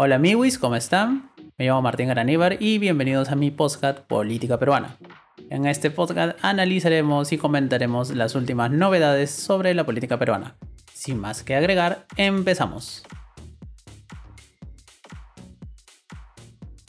Hola amigos, ¿cómo están? Me llamo Martín Garaníbar y bienvenidos a mi podcast Política Peruana. En este podcast analizaremos y comentaremos las últimas novedades sobre la política peruana. Sin más que agregar, empezamos.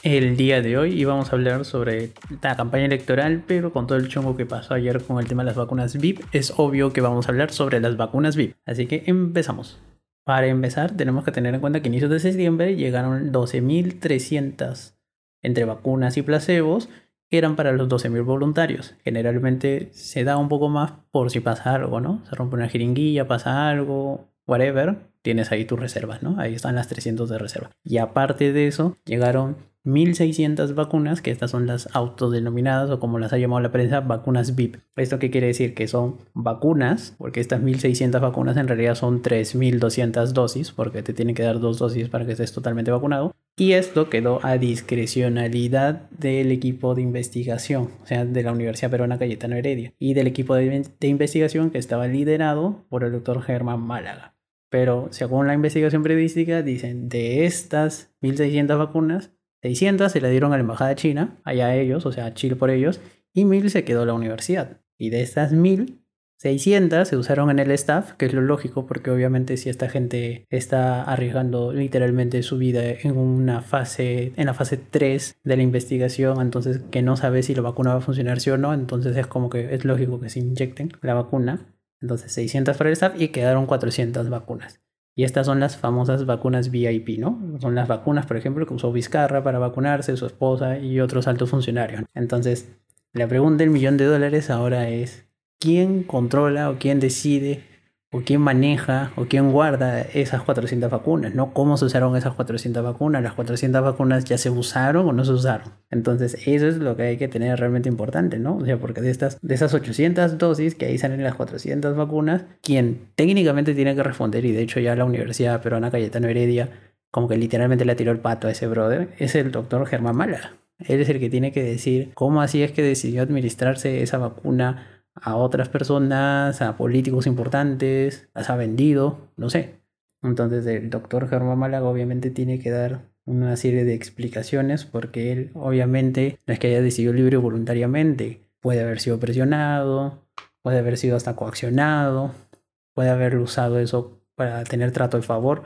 El día de hoy íbamos a hablar sobre la campaña electoral, pero con todo el chongo que pasó ayer con el tema de las vacunas VIP, es obvio que vamos a hablar sobre las vacunas VIP. Así que empezamos. Para empezar, tenemos que tener en cuenta que a inicios de septiembre llegaron 12.300 entre vacunas y placebos, que eran para los 12.000 voluntarios. Generalmente se da un poco más por si pasa algo, ¿no? Se rompe una jeringuilla, pasa algo, whatever, tienes ahí tus reservas, ¿no? Ahí están las 300 de reserva. Y aparte de eso, llegaron 1.600 vacunas, que estas son las autodenominadas o como las ha llamado la prensa, vacunas VIP. ¿Esto qué quiere decir? Que son vacunas, porque estas 1.600 vacunas en realidad son 3.200 dosis, porque te tienen que dar dos dosis para que estés totalmente vacunado. Y esto quedó a discrecionalidad del equipo de investigación, o sea, de la Universidad Peruana Cayetano Heredia, y del equipo de, de investigación que estaba liderado por el doctor Germán Málaga. Pero según la investigación periodística, dicen de estas 1.600 vacunas, 600 se le dieron a la embajada china, allá ellos, o sea, Chile por ellos, y 1000 se quedó la universidad. Y de estas 1000, 600 se usaron en el staff, que es lo lógico, porque obviamente si esta gente está arriesgando literalmente su vida en una fase, en la fase 3 de la investigación, entonces que no sabe si la vacuna va a funcionar sí o no, entonces es como que es lógico que se inyecten la vacuna. Entonces 600 para el staff y quedaron 400 vacunas. Y estas son las famosas vacunas VIP, ¿no? Son las vacunas, por ejemplo, que usó Vizcarra para vacunarse, su esposa y otros altos funcionarios. Entonces, la pregunta del millón de dólares ahora es, ¿quién controla o quién decide o quién maneja o quién guarda esas 400 vacunas, ¿no? ¿Cómo se usaron esas 400 vacunas? ¿Las 400 vacunas ya se usaron o no se usaron? Entonces, eso es lo que hay que tener realmente importante, ¿no? O sea, porque de, estas, de esas 800 dosis que ahí salen las 400 vacunas, quien técnicamente tiene que responder, y de hecho ya la Universidad Peruana Cayetano Heredia como que literalmente le tiró el pato a ese brother, es el doctor Germán Mala. Él es el que tiene que decir cómo así es que decidió administrarse esa vacuna a otras personas, a políticos importantes, las ha vendido, no sé. Entonces el doctor Germán Málaga obviamente tiene que dar una serie de explicaciones porque él obviamente no es que haya decidido libre voluntariamente, puede haber sido presionado, puede haber sido hasta coaccionado, puede haber usado eso para tener trato de favor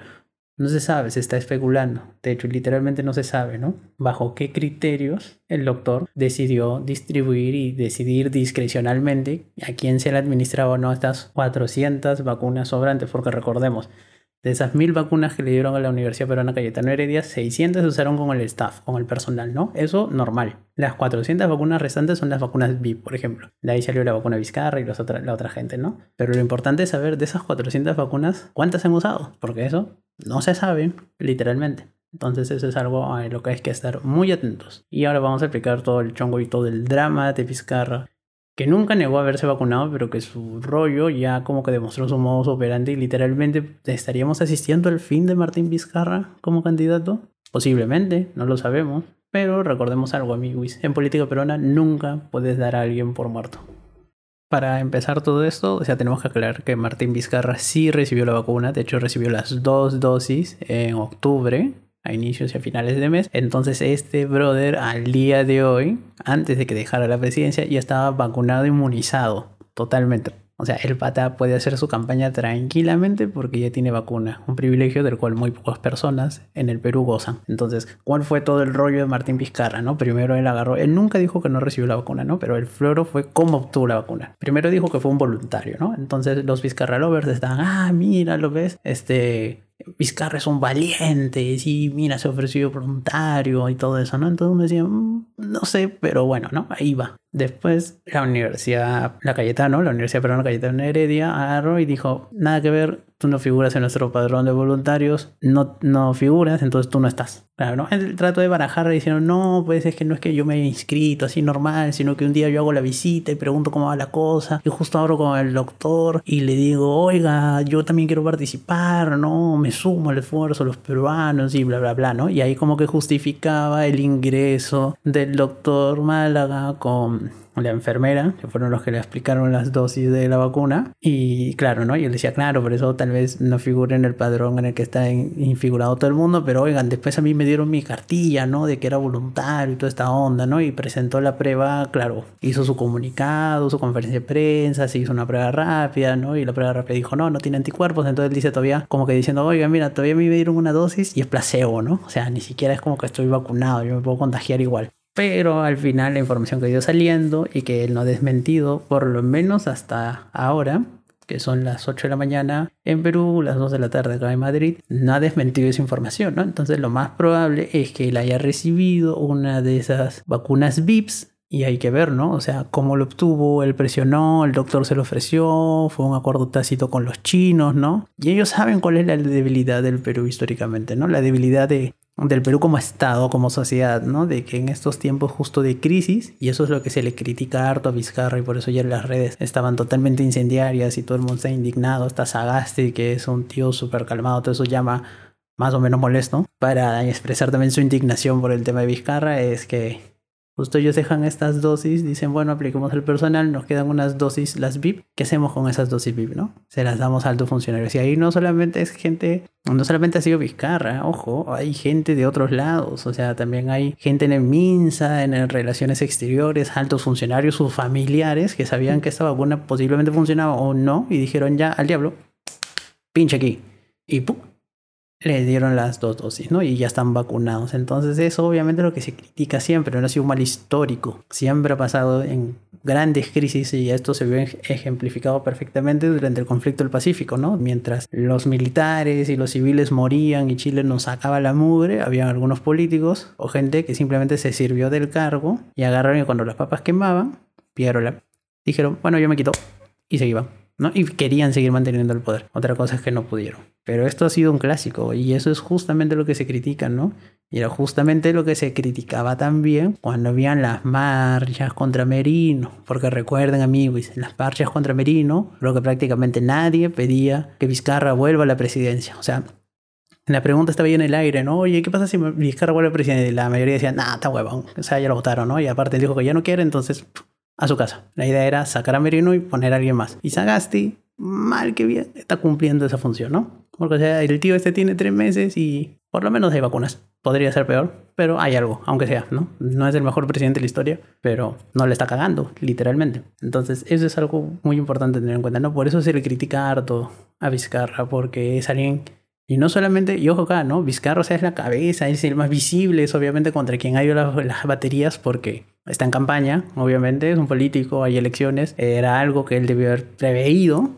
no se sabe, se está especulando. De hecho, literalmente no se sabe, ¿no? Bajo qué criterios el doctor decidió distribuir y decidir discrecionalmente a quién se le administraba o no estas 400 vacunas sobrantes, porque recordemos, de esas mil vacunas que le dieron a la Universidad Peruana Cayetano Heredia, 600 se usaron con el staff, con el personal, ¿no? Eso normal. Las 400 vacunas restantes son las vacunas VIP, por ejemplo. De ahí salió la vacuna Vizcarra y la otra gente, ¿no? Pero lo importante es saber de esas 400 vacunas, ¿cuántas han usado? Porque eso no se sabe, literalmente. Entonces eso es algo a lo que hay que estar muy atentos. Y ahora vamos a explicar todo el chongo y todo el drama de Vizcarra que nunca negó haberse vacunado, pero que su rollo ya como que demostró su modus operandi y literalmente estaríamos asistiendo al fin de Martín Vizcarra como candidato. Posiblemente, no lo sabemos, pero recordemos algo, amigos, en política peruana nunca puedes dar a alguien por muerto. Para empezar todo esto, o sea, tenemos que aclarar que Martín Vizcarra sí recibió la vacuna, de hecho recibió las dos dosis en octubre, a inicios y a finales de mes. Entonces este brother al día de hoy, antes de que dejara la presidencia, ya estaba vacunado, inmunizado totalmente. O sea, el pata puede hacer su campaña tranquilamente porque ya tiene vacuna, un privilegio del cual muy pocas personas en el Perú gozan. Entonces, ¿cuál fue todo el rollo de Martín Vizcarra, no? Primero él agarró, él nunca dijo que no recibió la vacuna, ¿no? Pero el floro fue cómo obtuvo la vacuna. Primero dijo que fue un voluntario, ¿no? Entonces los Vizcarra lovers estaban, ah, mira, lo ves, este, Vizcarra es un valiente, sí, mira, se ofreció voluntario y todo eso, ¿no? Entonces me decía, mm, no sé, pero bueno, ¿no? Ahí va. Después la universidad, la Cayetano, la Universidad Peruana Cayetano Heredia, agarró y dijo, nada que ver, tú no figuras en nuestro padrón de voluntarios, no, no figuras, entonces tú no estás. Claro, ¿no? El trato de barajar diciendo, no, pues es que no es que yo me haya inscrito así normal, sino que un día yo hago la visita y pregunto cómo va la cosa, y justo abro con el doctor y le digo, oiga, yo también quiero participar, ¿no? Me sumo al esfuerzo, los peruanos y bla, bla, bla, ¿no? Y ahí como que justificaba el ingreso del doctor Málaga con la enfermera, que fueron los que le explicaron las dosis de la vacuna. Y claro, ¿no? Y él decía, claro, por eso tal vez no figure en el padrón en el que está infigurado todo el mundo, pero oigan, después a mí me dieron mi cartilla, ¿no? De que era voluntario y toda esta onda, ¿no? Y presentó la prueba, claro, hizo su comunicado, su conferencia de prensa, se hizo una prueba rápida, ¿no? Y la prueba rápida dijo, no, no tiene anticuerpos, entonces él dice todavía, como que diciendo, oiga, mira, todavía me dieron una dosis y es placebo, ¿no? O sea, ni siquiera es como que estoy vacunado, yo me puedo contagiar igual. Pero al final la información que dio saliendo y que él no ha desmentido, por lo menos hasta ahora, que son las 8 de la mañana en Perú, las 2 de la tarde acá en Madrid, no ha desmentido esa información, ¿no? Entonces lo más probable es que él haya recibido una de esas vacunas VIPs y hay que ver, ¿no? O sea, cómo lo obtuvo, él presionó, el doctor se lo ofreció, fue un acuerdo tácito con los chinos, ¿no? Y ellos saben cuál es la debilidad del Perú históricamente, ¿no? La debilidad de, del Perú como Estado, como sociedad, ¿no? De que en estos tiempos justo de crisis, y eso es lo que se le critica harto a Vizcarra, y por eso ya las redes estaban totalmente incendiarias y todo el mundo está indignado, está Sagasti, que es un tío súper calmado, todo eso llama más o menos molesto, para expresar también su indignación por el tema de Vizcarra, es que Justo ellos dejan estas dosis, dicen, bueno, apliquemos el personal, nos quedan unas dosis, las VIP. ¿Qué hacemos con esas dosis VIP, no? Se las damos a altos funcionarios. Y ahí no solamente es gente, no solamente ha sido Vizcarra, ojo, hay gente de otros lados. O sea, también hay gente en el MINSA, en Relaciones Exteriores, altos funcionarios, sus familiares que sabían que esta vacuna posiblemente funcionaba o no y dijeron ya al diablo, pinche aquí. Y ¡pum! Le dieron las dos dosis, ¿no? Y ya están vacunados. Entonces eso obviamente es lo que se critica siempre, no ha sido un mal histórico. Siempre ha pasado en grandes crisis y esto se vio ejemplificado perfectamente durante el conflicto del Pacífico, ¿no? Mientras los militares y los civiles morían y Chile nos sacaba la mugre, había algunos políticos o gente que simplemente se sirvió del cargo y agarraron y cuando las papas quemaban, la dijeron, bueno, yo me quito y se iban. ¿No? Y querían seguir manteniendo el poder. Otra cosa es que no pudieron. Pero esto ha sido un clásico y eso es justamente lo que se critica, ¿no? Y era justamente lo que se criticaba también cuando habían las marchas contra Merino. Porque recuerden, amigos, en las marchas contra Merino, creo que prácticamente nadie pedía que Vizcarra vuelva a la presidencia. O sea, la pregunta estaba ahí en el aire, ¿no? Oye, ¿qué pasa si Vizcarra vuelve a la presidencia? Y la mayoría decía, nah, está huevón. O sea, ya lo votaron, ¿no? Y aparte dijo que ya no quiere, entonces a su casa. La idea era sacar a Merino y poner a alguien más. Y Sagasti, mal que bien, está cumpliendo esa función, ¿no? Porque o sea, el tío este tiene tres meses y por lo menos hay vacunas. Podría ser peor, pero hay algo, aunque sea, ¿no? No es el mejor presidente de la historia, pero no le está cagando, literalmente. Entonces, eso es algo muy importante tener en cuenta, ¿no? Por eso se le critica harto a Vizcarra, porque es alguien y no solamente, y ojo acá, ¿no? Vizcarra es la cabeza, es el más visible, es obviamente contra quien hay las, las baterías porque está en campaña, obviamente, es un político, hay elecciones, era algo que él debió haber preveído,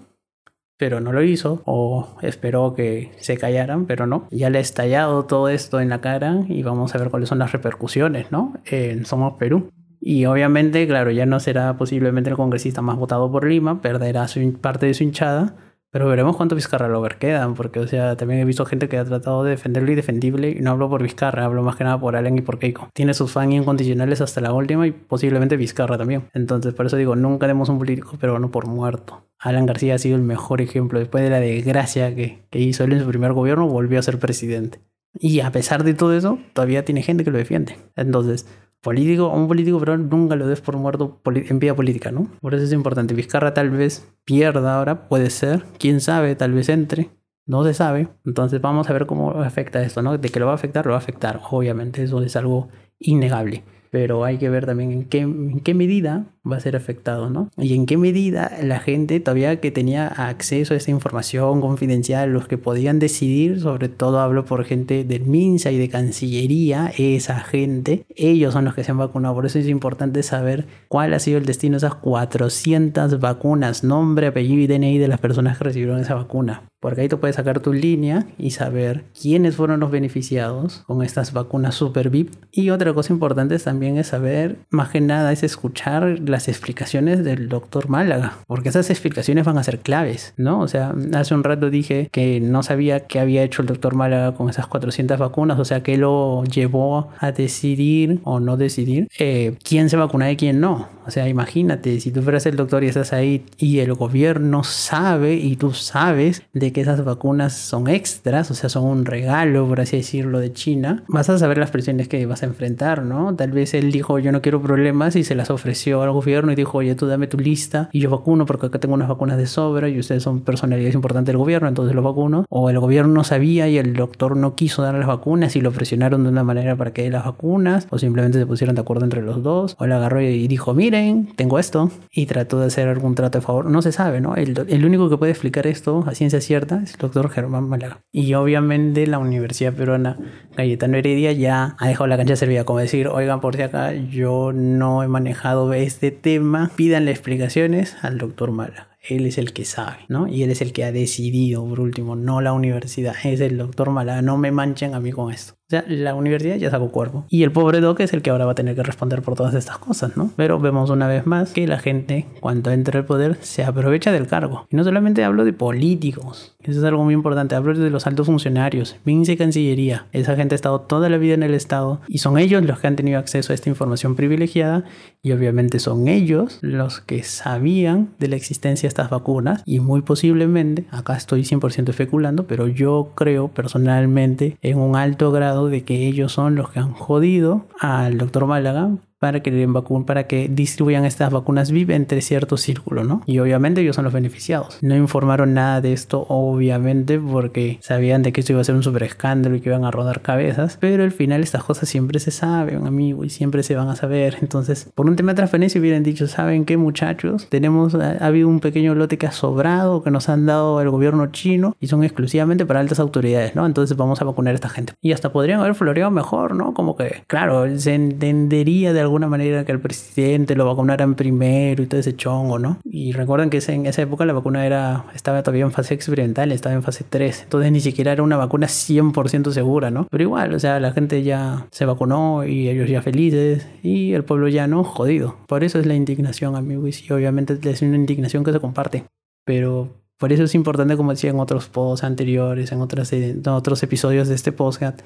pero no lo hizo, o esperó que se callaran, pero no. Ya le ha estallado todo esto en la cara y vamos a ver cuáles son las repercusiones, ¿no? En Somos Perú. Y obviamente, claro, ya no será posiblemente el congresista más votado por Lima, perderá su, parte de su hinchada, pero veremos cuánto Vizcarra Lover quedan, porque, o sea, también he visto gente que ha tratado de defenderlo y defendible, y no hablo por Vizcarra, hablo más que nada por Allen y por Keiko. Tiene sus fans incondicionales hasta la última y posiblemente Vizcarra también. Entonces, por eso digo, nunca demos un político peruano por muerto. Alan García ha sido el mejor ejemplo. Después de la desgracia que, que hizo él en su primer gobierno, volvió a ser presidente. Y a pesar de todo eso, todavía tiene gente que lo defiende. Entonces, político, un político pero nunca lo des por muerto en vía política, ¿no? Por eso es importante. Vizcarra tal vez pierda ahora, puede ser, quién sabe, tal vez entre, no se sabe. Entonces vamos a ver cómo afecta esto, ¿no? De que lo va a afectar, lo va a afectar, obviamente, eso es algo innegable. Pero hay que ver también en qué, en qué medida va a ser afectado, ¿no? Y en qué medida la gente todavía que tenía acceso a esa información confidencial, los que podían decidir, sobre todo hablo por gente del MINSA y de Cancillería, esa gente, ellos son los que se han vacunado. Por eso es importante saber cuál ha sido el destino de esas 400 vacunas, nombre, apellido y DNI de las personas que recibieron esa vacuna. Porque ahí tú puedes sacar tu línea y saber quiénes fueron los beneficiados con estas vacunas super VIP. Y otra cosa importante también es saber, más que nada, es escuchar las explicaciones del doctor Málaga, porque esas explicaciones van a ser claves, ¿no? O sea, hace un rato dije que no sabía qué había hecho el doctor Málaga con esas 400 vacunas, o sea, qué lo llevó a decidir o no decidir eh, quién se vacuna y quién no. O sea, imagínate, si tú fueras el doctor y estás ahí y el gobierno sabe y tú sabes de de que esas vacunas son extras, o sea, son un regalo, por así decirlo, de China, vas a saber las presiones que vas a enfrentar, ¿no? Tal vez él dijo, yo no quiero problemas y se las ofreció al gobierno y dijo, oye, tú dame tu lista y yo vacuno porque acá tengo unas vacunas de sobra y ustedes son personalidades importantes del gobierno, entonces los vacuno. O el gobierno no sabía y el doctor no quiso dar las vacunas y lo presionaron de una manera para que dé las vacunas, o simplemente se pusieron de acuerdo entre los dos, o él agarró y dijo, miren, tengo esto, y trató de hacer algún trato de favor. No se sabe, ¿no? El, el único que puede explicar esto a ciencia cierta es el doctor Germán Malaga. Y obviamente la Universidad Peruana Cayetano Heredia ya ha dejado la cancha servida, como decir, oigan, por si acá yo no he manejado este tema, pídanle explicaciones al doctor Malaga él es el que sabe, ¿no? Y él es el que ha decidido, por último, no la universidad, es el doctor Malaga, no me manchen a mí con esto. O sea, la universidad ya sacó cuerpo. Y el pobre Doc es el que ahora va a tener que responder por todas estas cosas, ¿no? Pero vemos una vez más que la gente, cuando entra al poder, se aprovecha del cargo. Y no solamente hablo de políticos, eso es algo muy importante, hablo de los altos funcionarios, Vince Cancillería. Esa gente ha estado toda la vida en el Estado y son ellos los que han tenido acceso a esta información privilegiada y obviamente son ellos los que sabían de la existencia de estas vacunas y muy posiblemente, acá estoy 100% especulando, pero yo creo personalmente en un alto grado de que ellos son los que han jodido al doctor Málaga para que den para que distribuyan estas vacunas VIP entre cierto círculo, ¿no? Y obviamente ellos son los beneficiados. No informaron nada de esto, obviamente, porque sabían de que esto iba a ser un super escándalo y que iban a rodar cabezas, pero al final estas cosas siempre se saben, amigo, y siempre se van a saber. Entonces, por un tema de transferencia hubieran dicho, ¿saben qué, muchachos? Tenemos, ha, habido un pequeño lote que ha sobrado, que nos han dado el gobierno chino y son exclusivamente para altas autoridades, ¿no? Entonces vamos a vacunar a esta gente. Y hasta podrían haber floreado mejor, ¿no? Como que, claro, se entendería de alguna manera que el presidente lo vacunaran primero y todo ese chongo, ¿no? Y recuerden que en esa época la vacuna era, estaba todavía en fase experimental, estaba en fase 3, entonces ni siquiera era una vacuna 100% segura, ¿no? Pero igual, o sea, la gente ya se vacunó y ellos ya felices y el pueblo ya no, jodido. Por eso es la indignación, amigos, y obviamente es una indignación que se comparte. Pero por eso es importante, como decía en otros posts anteriores, en, otras, en otros episodios de este podcast,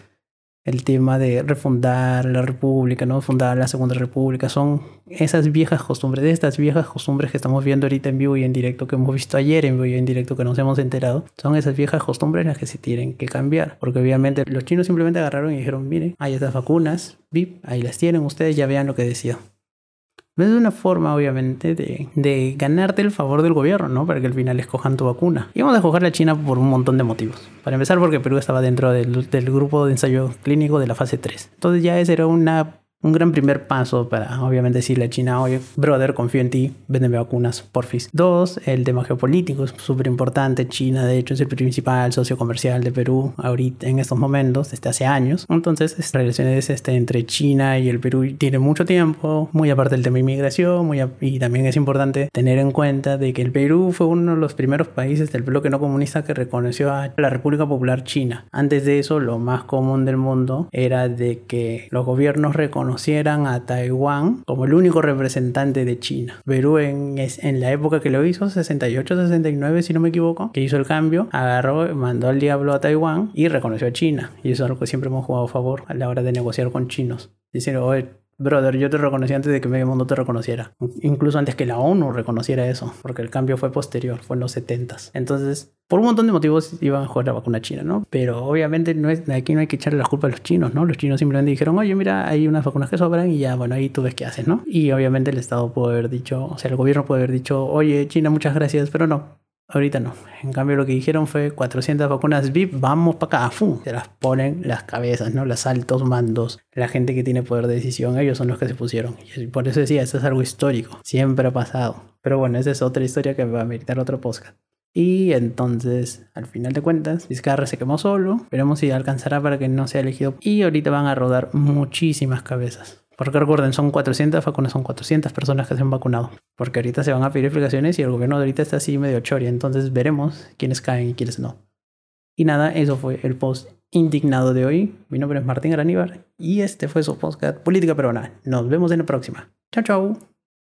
el tema de refundar la república, ¿no? Fundar la segunda república, son esas viejas costumbres, de estas viejas costumbres que estamos viendo ahorita en vivo y en directo, que hemos visto ayer en vivo y en directo, que nos hemos enterado, son esas viejas costumbres las que se tienen que cambiar, porque obviamente los chinos simplemente agarraron y dijeron, miren, hay estas vacunas, VIP, ahí las tienen, ustedes ya vean lo que decía. Es una forma, obviamente, de, de, ganarte el favor del gobierno, ¿no? Para que al final escojan tu vacuna. Y vamos a escoger la China por un montón de motivos. Para empezar, porque Perú estaba dentro del, del grupo de ensayo clínico de la fase 3. Entonces ya esa era una un gran primer paso para, obviamente, decirle a China, oye, brother, confío en ti, véndeme vacunas, porfis. Dos, el tema geopolítico es súper importante. China, de hecho, es el principal socio comercial de Perú ahorita, en estos momentos, desde hace años. Entonces, las relaciones este, entre China y el Perú tienen mucho tiempo, muy aparte del tema de inmigración, muy y también es importante tener en cuenta de que el Perú fue uno de los primeros países del bloque no comunista que reconoció a la República Popular China. Antes de eso, lo más común del mundo era de que los gobiernos reconocieran conocieran a Taiwán como el único representante de China. Perú en, en la época que lo hizo, 68-69 si no me equivoco, que hizo el cambio, agarró, mandó al diablo a Taiwán y reconoció a China. Y eso es algo que siempre hemos jugado a favor a la hora de negociar con chinos. Diciendo, oye, Brother, yo te reconocí antes de que medio mundo te reconociera. Incluso antes que la ONU reconociera eso, porque el cambio fue posterior, fue en los 70 Entonces, por un montón de motivos iban a jugar la vacuna china, ¿no? Pero obviamente no es, aquí no hay que echarle la culpa a los chinos, ¿no? Los chinos simplemente dijeron, oye, mira, hay unas vacunas que sobran y ya, bueno, ahí tú ves qué haces, ¿no? Y obviamente el Estado puede haber dicho, o sea, el gobierno puede haber dicho, oye, China, muchas gracias, pero no, Ahorita no. En cambio, lo que dijeron fue 400 vacunas VIP, vamos para acá. ¡Fum! Se las ponen las cabezas, ¿no? Los altos mandos, la gente que tiene poder de decisión, ellos son los que se pusieron. Y por eso decía, esto es algo histórico. Siempre ha pasado. Pero bueno, esa es otra historia que va a meritar otro podcast. Y entonces, al final de cuentas, Vizcarra se quemó solo. Veremos si alcanzará para que no sea elegido. Y ahorita van a rodar muchísimas cabezas. Porque recuerden, son 400 vacunas, son 400 personas que se han vacunado. Porque ahorita se van a pedir explicaciones y el gobierno de ahorita está así medio choria. Entonces veremos quiénes caen y quiénes no. Y nada, eso fue el post indignado de hoy. Mi nombre es Martín Graníbar y este fue su podcast Política Peruana. Nos vemos en la próxima. Chao, chao.